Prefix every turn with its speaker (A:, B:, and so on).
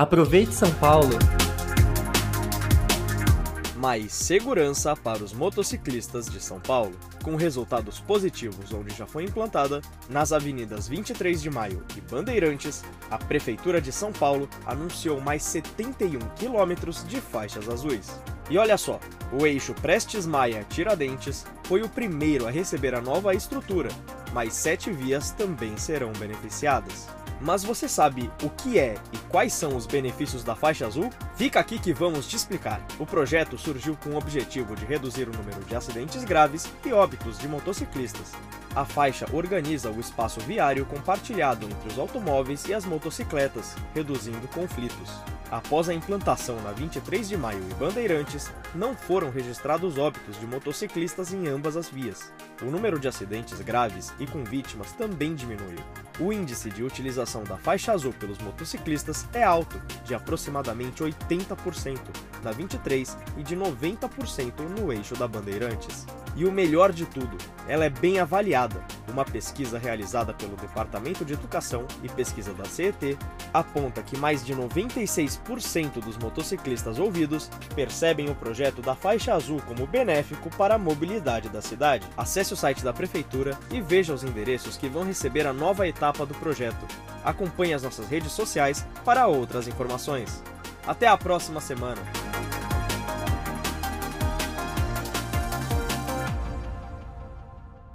A: Aproveite São Paulo!
B: mais segurança para os motociclistas de São Paulo. Com resultados positivos onde já foi implantada, nas avenidas 23 de Maio e Bandeirantes, a Prefeitura de São Paulo anunciou mais 71 quilômetros de faixas azuis. E olha só, o eixo Prestes Maia Tiradentes foi o primeiro a receber a nova estrutura, mas sete vias também serão beneficiadas. Mas você sabe o que é e quais são os benefícios da faixa azul? Fica aqui que vamos te explicar. O projeto surgiu com o objetivo de reduzir o número de acidentes graves e óbitos de motociclistas. A faixa organiza o espaço viário compartilhado entre os automóveis e as motocicletas, reduzindo conflitos. Após a implantação na 23 de maio e Bandeirantes, não foram registrados óbitos de motociclistas em ambas as vias. O número de acidentes graves e com vítimas também diminuiu. O índice de utilização da faixa azul pelos motociclistas é alto, de aproximadamente 80% na 23 e de 90% no eixo da Bandeirantes. E o melhor de tudo, ela é bem avaliada. Uma pesquisa realizada pelo Departamento de Educação e Pesquisa da CET aponta que mais de 96% dos motociclistas ouvidos percebem o projeto da faixa azul como benéfico para a mobilidade da cidade. Acesse o site da Prefeitura e veja os endereços que vão receber a nova etapa do projeto. Acompanhe as nossas redes sociais para outras informações. Até a próxima semana!